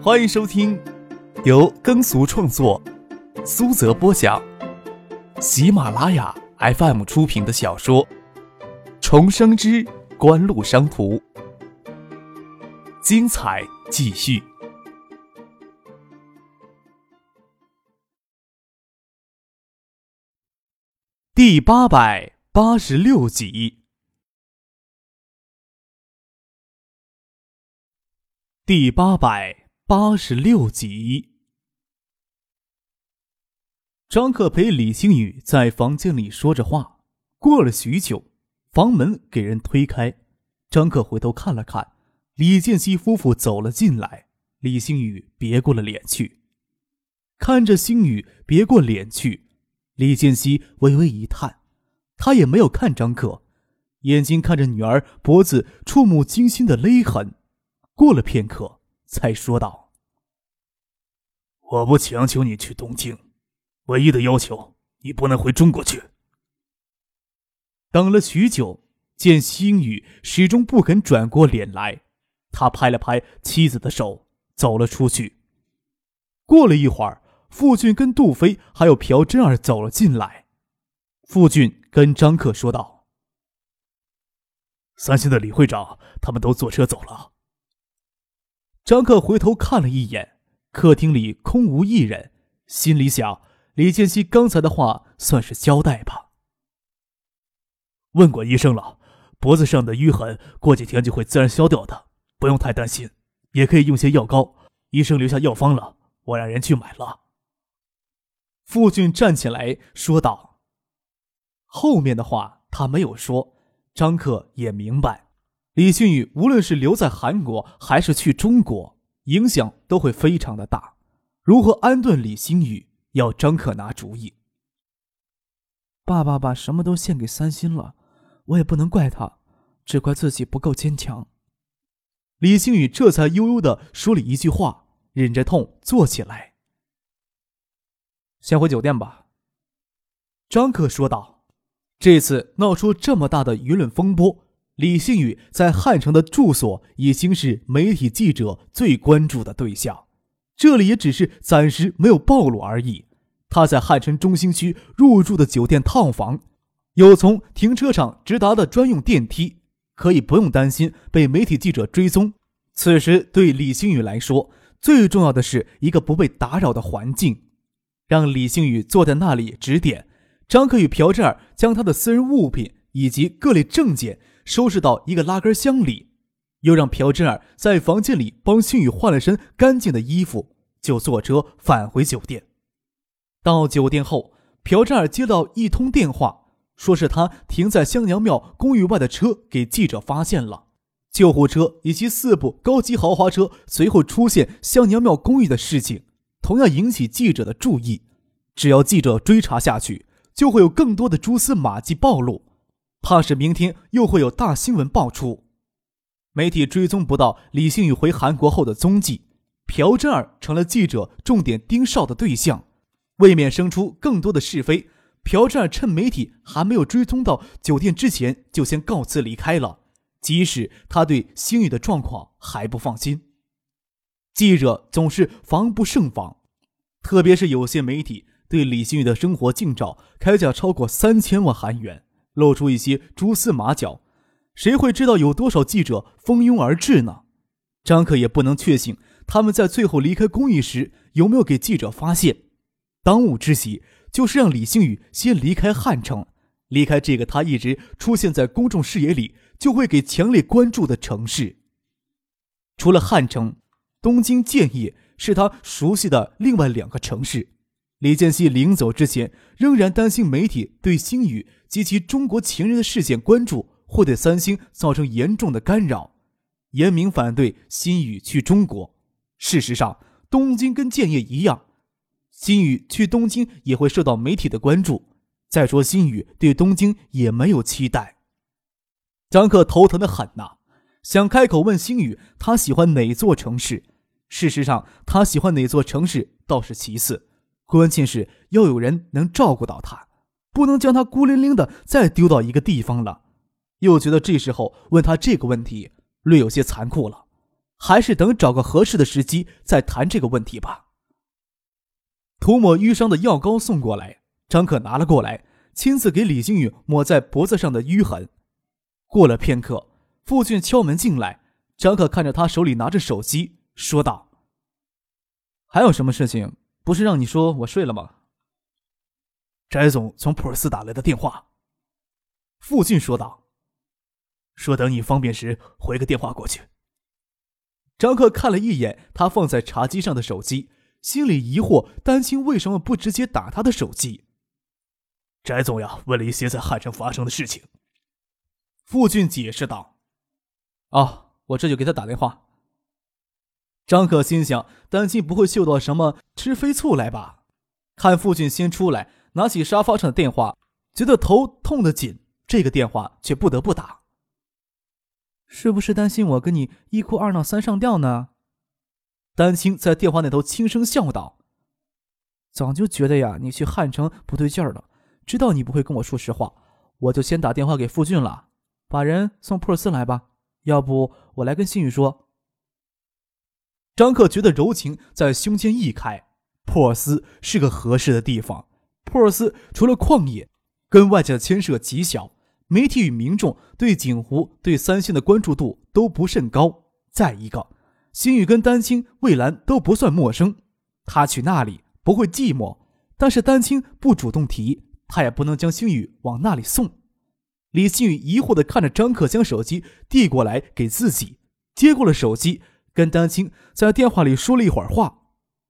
欢迎收听由耕俗创作、苏泽播讲、喜马拉雅 FM 出品的小说《重生之官路商途》，精彩继续，第八百八十六集。第八百八十六集，张克陪李星宇在房间里说着话。过了许久，房门给人推开，张克回头看了看，李建熙夫妇走了进来。李星宇别过了脸去，看着星宇别过脸去，李建熙微微一叹，他也没有看张克，眼睛看着女儿脖子触目惊心的勒痕。过了片刻，才说道：“我不强求你去东京，唯一的要求，你不能回中国去。”等了许久，见星宇始终不肯转过脸来，他拍了拍妻子的手，走了出去。过了一会儿，傅俊跟杜飞还有朴真儿走了进来。傅俊跟张克说道：“三星的李会长他们都坐车走了。”张克回头看了一眼，客厅里空无一人，心里想：李建熙刚才的话算是交代吧。问过医生了，脖子上的淤痕过几天就会自然消掉的，不用太担心。也可以用些药膏，医生留下药方了，我让人去买了。傅俊站起来说道：“后面的话他没有说，张克也明白。”李俊宇无论是留在韩国还是去中国，影响都会非常的大。如何安顿李星宇，要张克拿主意。爸爸把什么都献给三星了，我也不能怪他，只怪自己不够坚强。李星宇这才悠悠的说了一句话，忍着痛坐起来。先回酒店吧。张克说道：“这次闹出这么大的舆论风波。”李星宇在汉城的住所已经是媒体记者最关注的对象，这里也只是暂时没有暴露而已。他在汉城中心区入住的酒店套房，有从停车场直达的专用电梯，可以不用担心被媒体记者追踪。此时对李星宇来说，最重要的是一个不被打扰的环境。让李星宇坐在那里指点，张克与朴振儿将他的私人物品以及各类证件。收拾到一个拉杆箱里，又让朴真儿在房间里帮星宇换了身干净的衣服，就坐车返回酒店。到酒店后，朴真儿接到一通电话，说是他停在香娘庙公寓外的车给记者发现了，救护车以及四部高级豪华车随后出现香娘庙公寓的事情，同样引起记者的注意。只要记者追查下去，就会有更多的蛛丝马迹暴露。怕是明天又会有大新闻爆出，媒体追踪不到李星宇回韩国后的踪迹，朴真儿成了记者重点盯梢的对象。为免生出更多的是非，朴真儿趁媒体还没有追踪到酒店之前，就先告辞离开了。即使他对星宇的状况还不放心，记者总是防不胜防，特别是有些媒体对李星宇的生活近照开价超过三千万韩元。露出一些蛛丝马脚，谁会知道有多少记者蜂拥而至呢？张克也不能确信他们在最后离开公寓时有没有给记者发现。当务之急就是让李星宇先离开汉城，离开这个他一直出现在公众视野里就会给强烈关注的城市。除了汉城，东京、建业是他熟悉的另外两个城市。李建熙临走之前，仍然担心媒体对星宇及其中国情人的事件关注，会对三星造成严重的干扰，严明反对星宇去中国。事实上，东京跟建业一样，星宇去东京也会受到媒体的关注。再说，星宇对东京也没有期待。张克头疼的很呐，想开口问星宇他喜欢哪座城市。事实上，他喜欢哪座城市倒是其次。关键是要有人能照顾到他，不能将他孤零零的再丢到一个地方了。又觉得这时候问他这个问题略有些残酷了。还是等找个合适的时机再谈这个问题吧。涂抹淤伤的药膏送过来，张可拿了过来，亲自给李靖宇抹在脖子上的淤痕。过了片刻，父亲敲门进来，张可看着他手里拿着手机，说道：“还有什么事情？不是让你说我睡了吗？”翟总从普尔斯打来的电话，傅俊说道：“说等你方便时回个电话过去。”张克看了一眼他放在茶几上的手机。心里疑惑，丹青为什么不直接打他的手机？翟总呀，问了一些在汉城发生的事情。傅俊解释道：“哦，我这就给他打电话。”张可心想，丹青不会嗅到什么吃飞醋来吧？看傅俊先出来，拿起沙发上的电话，觉得头痛得紧，这个电话却不得不打。是不是担心我跟你一哭二闹三上吊呢？丹青在电话那头轻声笑道：“早就觉得呀，你去汉城不对劲儿了。知道你不会跟我说实话，我就先打电话给傅俊了，把人送普尔斯来吧。要不我来跟新宇说。”张克觉得柔情在胸间溢开，珀斯是个合适的地方。珀斯除了旷野，跟外界的牵涉极小，媒体与民众对景湖、对三星的关注度都不甚高。再一个。星宇跟丹青、魏兰都不算陌生，他去那里不会寂寞。但是丹青不主动提，他也不能将星宇往那里送。李星宇疑惑地看着张克将手机递过来给自己，接过了手机，跟丹青在电话里说了一会儿话。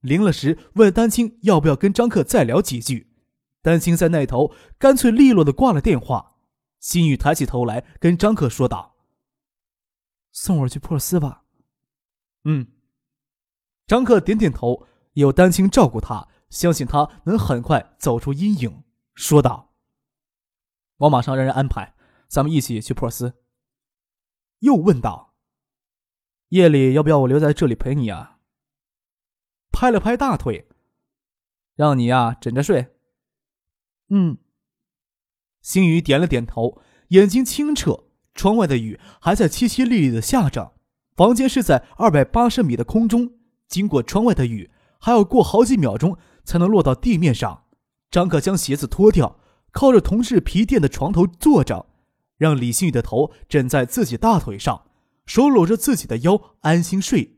临了时，问丹青要不要跟张克再聊几句。丹青在那头干脆利落的挂了电话。心雨抬起头来跟张克说道：“送我去珀斯吧。”嗯，张克点点头，有丹青照顾他，相信他能很快走出阴影，说道：“我马上让人安排，咱们一起去珀斯。”又问道：“夜里要不要我留在这里陪你啊？”拍了拍大腿，让你呀枕着睡。嗯，星宇点了点头，眼睛清澈，窗外的雨还在淅淅沥沥的下着。房间是在二百八十米的空中，经过窗外的雨，还要过好几秒钟才能落到地面上。张可将鞋子脱掉，靠着同事皮垫的床头坐着，让李星宇的头枕在自己大腿上，手搂着自己的腰，安心睡。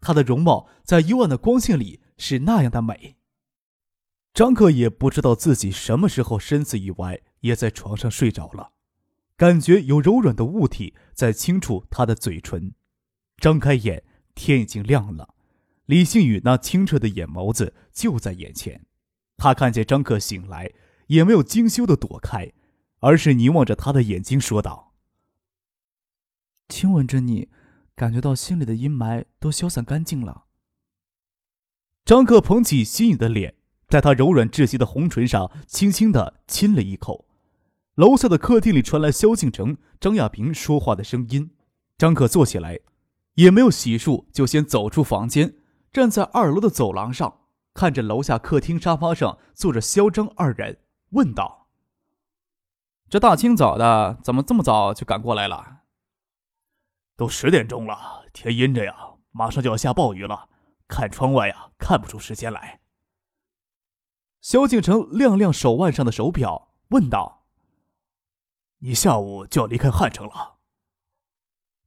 她的容貌在幽暗的光线里是那样的美。张克也不知道自己什么时候身子一歪，也在床上睡着了，感觉有柔软的物体在轻触他的嘴唇。张开眼，天已经亮了。李星宇那清澈的眼眸子就在眼前。他看见张克醒来，也没有惊羞的躲开，而是凝望着他的眼睛，说道：“亲吻着你，感觉到心里的阴霾都消散干净了。”张克捧起心宇的脸，在他柔软窒息的红唇上轻轻的亲了一口。楼下的客厅里传来萧敬腾、张亚平说话的声音。张克坐起来。也没有洗漱，就先走出房间，站在二楼的走廊上，看着楼下客厅沙发上坐着肖张二人，问道：“这大清早的，怎么这么早就赶过来了？”“都十点钟了，天阴着呀，马上就要下暴雨了。看窗外呀，看不出时间来。”萧敬腾亮亮手腕上的手表，问道：“你下午就要离开汉城了？”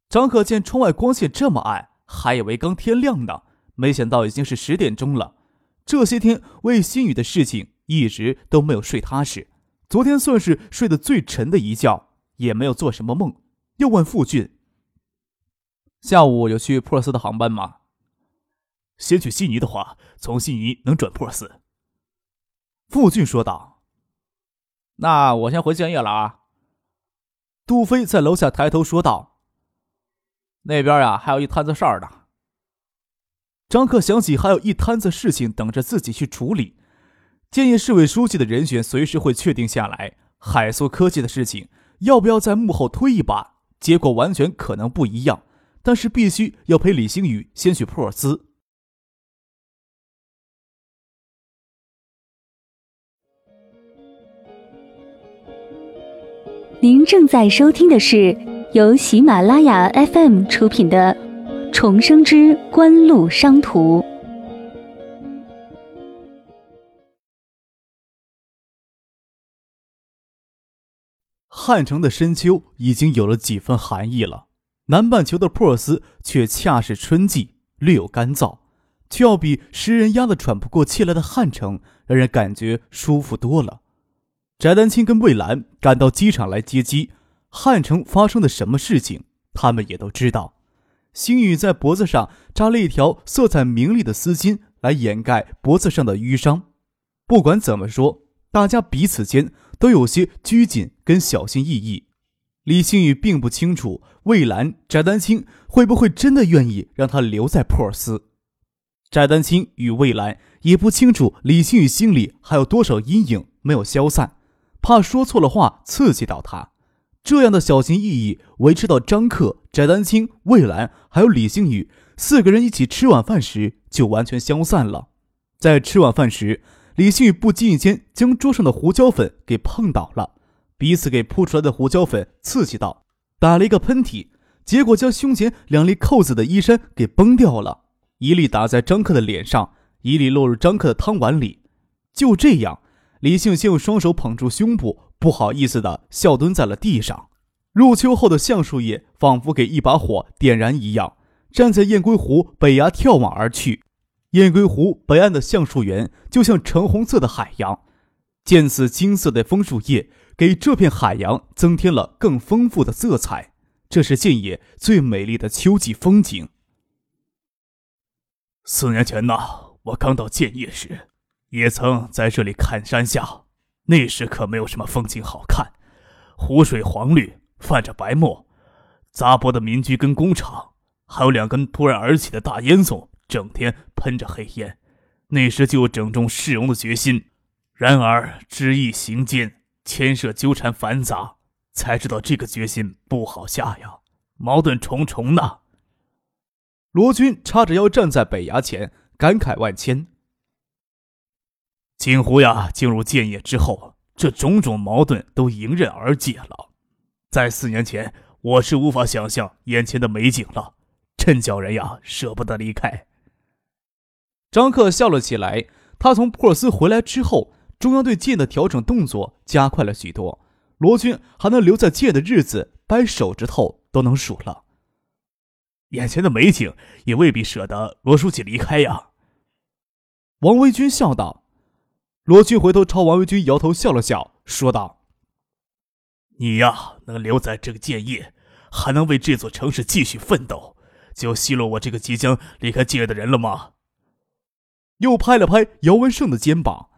张可见窗外光线这么暗，还以为刚天亮呢，没想到已经是十点钟了。这些天为心雨的事情一直都没有睡踏实，昨天算是睡得最沉的一觉，也没有做什么梦。又问傅俊：“下午有去普尔斯的航班吗？”“先去悉尼的话，从悉尼能转普尔斯。”傅俊说道。“那我先回建业了啊。”杜飞在楼下抬头说道。那边呀，还有一摊子事儿呢。张克想起还有一摊子事情等着自己去处理，建议市委书记的人选随时会确定下来。海苏科技的事情要不要在幕后推一把？结果完全可能不一样。但是必须要陪李星宇先去普尔斯。您正在收听的是。由喜马拉雅 FM 出品的《重生之官路商途。汉城的深秋已经有了几分寒意了，南半球的珀斯却恰是春季，略有干燥，却要比使人压得喘不过气来的汉城让人感觉舒服多了。翟丹青跟魏兰赶到机场来接机，汉城发生的什么事情，他们也都知道。星宇在脖子上扎了一条色彩明丽的丝巾来掩盖脖子上的淤伤。不管怎么说，大家彼此间。都有些拘谨跟小心翼翼。李星宇并不清楚魏兰、翟丹青会不会真的愿意让他留在普尔斯。翟丹青与魏兰也不清楚李星宇心里还有多少阴影没有消散，怕说错了话刺激到他。这样的小心翼翼维持到张克、翟丹青、魏兰还有李星宇四个人一起吃晚饭时，就完全消散了。在吃晚饭时。李星宇不经意间将桌上的胡椒粉给碰倒了，彼此给扑出来的胡椒粉刺激到，打了一个喷嚏，结果将胸前两粒扣子的衣衫给崩掉了，一粒打在张克的脸上，一粒落入张克的汤碗里。就这样，李星先用双手捧住胸部，不好意思的笑蹲在了地上。入秋后的橡树叶仿佛给一把火点燃一样，站在雁归湖北崖眺望而去。雁归湖北岸的橡树园就像橙红色的海洋，见此金色的枫树叶给这片海洋增添了更丰富的色彩。这是建野最美丽的秋季风景。四年前呢，我刚到建业时，也曾在这里看山下，那时可没有什么风景好看，湖水黄绿，泛着白沫，杂波的民居跟工厂，还有两根突然而起的大烟囱。整天喷着黑烟，那时就有整中市容的决心。然而知易行艰，牵涉纠缠繁杂，才知道这个决心不好下呀，矛盾重重呢。罗军叉着腰站在北崖前，感慨万千。锦湖呀，进入建业之后，这种种矛盾都迎刃而解了。在四年前，我是无法想象眼前的美景了，真叫人呀舍不得离开。张克笑了起来。他从珀斯回来之后，中央对剑的调整动作加快了许多。罗军还能留在剑的日子，掰手指头都能数了。眼前的美景也未必舍得罗书记离开呀。王维军笑道。罗军回头朝王维军摇头笑了笑，说道：“你呀，能留在这个建业，还能为这座城市继续奋斗，就奚落我这个即将离开建业的人了吗？”又拍了拍姚文胜的肩膀。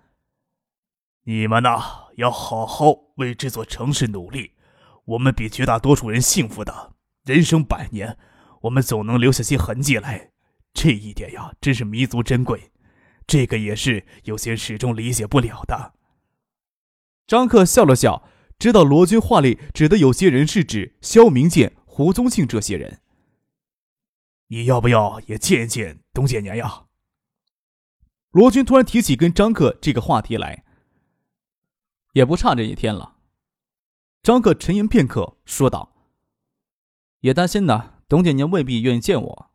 你们呐，要好好为这座城市努力。我们比绝大多数人幸福的，人生百年，我们总能留下些痕迹来。这一点呀，真是弥足珍贵。这个也是有些人始终理解不了的。张克笑了笑，知道罗军话里指的有些人是指肖明建、胡宗庆这些人。你要不要也见一见董建年呀？罗军突然提起跟张克这个话题来，也不差这一天了。张克沉吟片刻，说道：“也担心呢，董建年未必愿意见我。”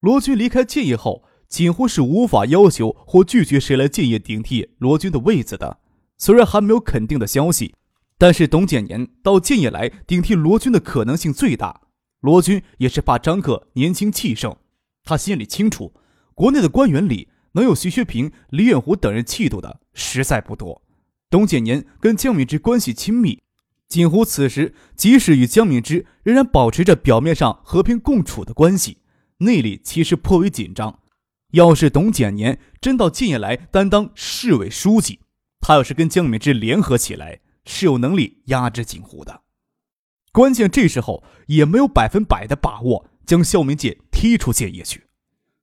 罗军离开建业后，几乎是无法要求或拒绝谁来建业顶替罗军的位子的。虽然还没有肯定的消息，但是董建年到建业来顶替罗军的可能性最大。罗军也是怕张克年轻气盛，他心里清楚。国内的官员里，能有徐学平、李远湖等人气度的实在不多。董建年跟江敏之关系亲密，锦湖此时即使与江敏之仍然保持着表面上和平共处的关系，内里其实颇为紧张。要是董建年真到建业来担当市委书记，他要是跟江敏之联合起来，是有能力压制锦湖的。关键这时候也没有百分百的把握将肖明建踢出建业去。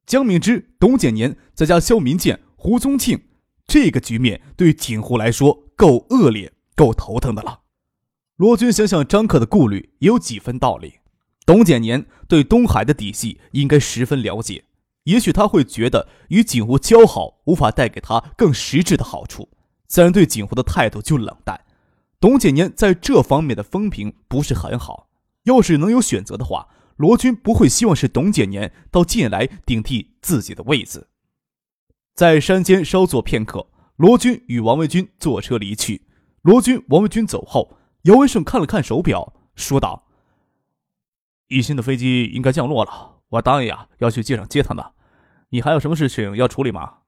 江敏之、董建年再加肖明建、胡宗庆，这个局面对锦湖来说够恶劣、够头疼的了。罗军想想张克的顾虑也有几分道理。董简年对东海的底细应该十分了解，也许他会觉得与锦湖交好无法带给他更实质的好处，自然对锦湖的态度就冷淡。董简年在这方面的风评不是很好。要是能有选择的话，罗军不会希望是董简年到晋来顶替自己的位子。在山间稍坐片刻，罗军与王维军坐车离去。罗军、王维军走后，姚文胜看了看手表，说道：“一心的飞机应该降落了，我答应呀要去机场接他呢。你还有什么事情要处理吗？”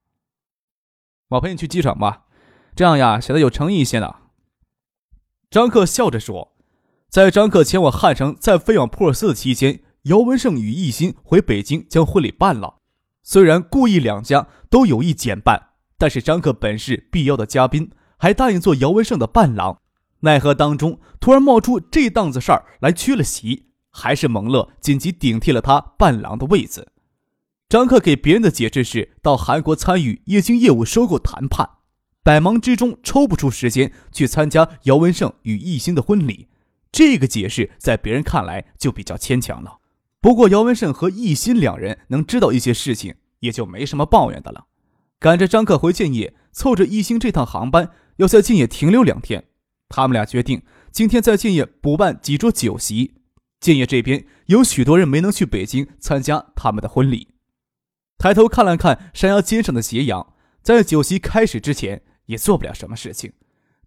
我陪你去机场吧，这样呀显得有诚意一些呢。张克笑着说：“在张克前往汉城，再飞往普尔斯的期间，姚文胜与艺兴回北京将婚礼办了。虽然故意两家都有意减半，但是张克本是必要的嘉宾，还答应做姚文胜的伴郎。奈何当中突然冒出这档子事儿来缺了席，还是蒙乐紧急顶替了他伴郎的位子。张克给别人的解释是到韩国参与液晶业务收购谈判。”百忙之中抽不出时间去参加姚文胜与艺兴的婚礼，这个解释在别人看来就比较牵强了。不过姚文胜和艺兴两人能知道一些事情，也就没什么抱怨的了。赶着张克回建业，凑着艺兴这趟航班要在建业停留两天，他们俩决定今天在建业补办几桌酒席。建业这边有许多人没能去北京参加他们的婚礼。抬头看了看山腰尖上的斜阳，在酒席开始之前。也做不了什么事情，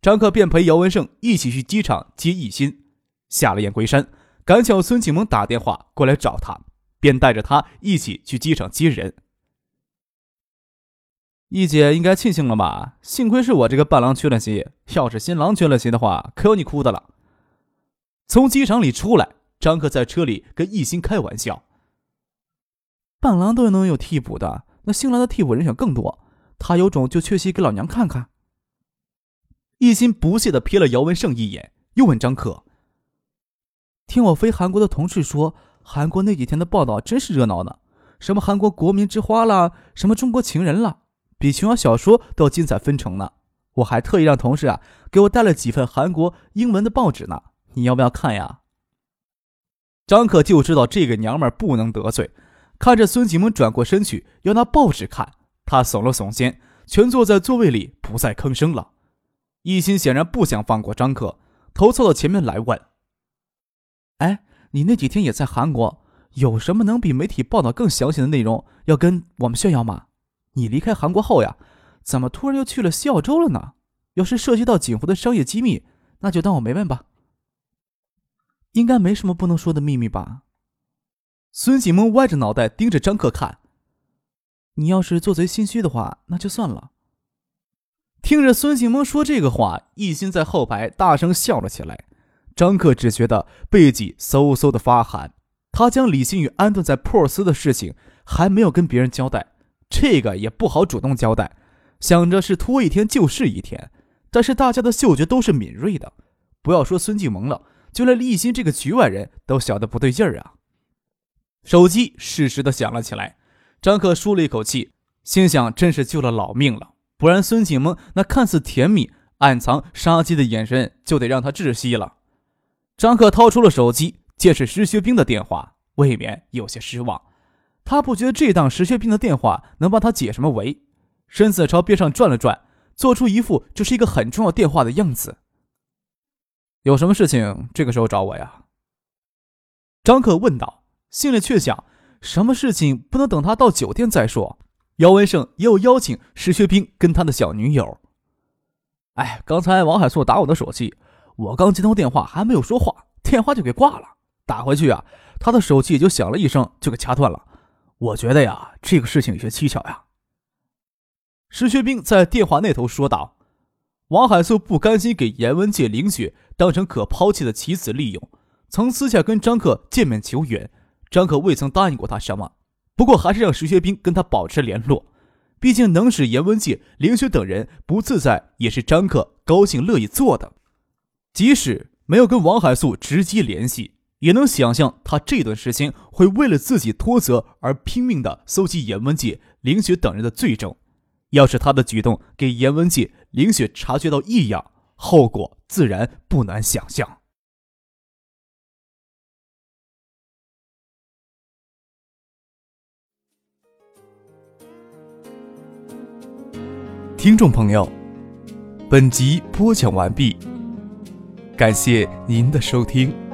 张克便陪姚文胜一起去机场接艺兴。下了雁归山，赶巧孙启蒙打电话过来找他，便带着他一起去机场接人。易姐应该庆幸了吧？幸亏是我这个伴郎缺了席，要是新郎缺了席的话，可有你哭的了。从机场里出来，张克在车里跟艺兴开玩笑：“伴郎都能有替补的，那新郎的替补人选更多。”他有种就缺席给老娘看看。一心不屑的瞥了姚文胜一眼，又问张克：“听我飞韩国的同事说，韩国那几天的报道真是热闹呢，什么韩国国民之花啦，什么中国情人啦，比琼瑶小说都要精彩纷呈呢。我还特意让同事啊给我带了几份韩国英文的报纸呢，你要不要看呀？”张克就知道这个娘们不能得罪，看着孙启蒙转过身去要拿报纸看。他耸了耸肩，全坐在座位里，不再吭声了。一心显然不想放过张克，头凑到前面来问：“哎，你那几天也在韩国，有什么能比媒体报道更详细的内容要跟我们炫耀吗？你离开韩国后呀，怎么突然又去了西澳洲了呢？要是涉及到景湖的商业机密，那就当我没问吧。应该没什么不能说的秘密吧？”孙启蒙歪着脑袋盯着张克看。你要是做贼心虚的话，那就算了。听着孙启蒙说这个话，一心在后排大声笑了起来。张克只觉得背脊嗖嗖的发寒。他将李新宇安顿在珀尔斯的事情还没有跟别人交代，这个也不好主动交代，想着是拖一天就是一天。但是大家的嗅觉都是敏锐的，不要说孙继萌了，就连李新这个局外人都晓得不对劲儿啊。手机适时的响了起来。张克舒了一口气，心想：真是救了老命了，不然孙启蒙那看似甜蜜、暗藏杀机的眼神就得让他窒息了。张克掏出了手机，见是石学兵的电话，未免有些失望。他不觉得这档石学兵的电话能帮他解什么围，身子朝边上转了转，做出一副这是一个很重要电话的样子。有什么事情这个时候找我呀？张克问道，心里却想。什么事情不能等他到酒店再说？姚文胜也有邀请石学兵跟他的小女友。哎，刚才王海素打我的手机，我刚接通电话还没有说话，电话就给挂了。打回去啊，他的手机也就响了一声就给掐断了。我觉得呀，这个事情有些蹊跷呀。石学兵在电话那头说道：“王海素不甘心给严文界、林雪当成可抛弃的棋子利用，曾私下跟张克见面求援。”张可未曾答应过他什么，不过还是让石学兵跟他保持联络。毕竟能使严文界、凌雪等人不自在，也是张克高兴乐意做的。即使没有跟王海素直接联系，也能想象他这段时间会为了自己脱责而拼命的搜集严文杰、凌雪等人的罪证。要是他的举动给严文杰、凌雪察觉到异样，后果自然不难想象。听众朋友，本集播讲完毕，感谢您的收听。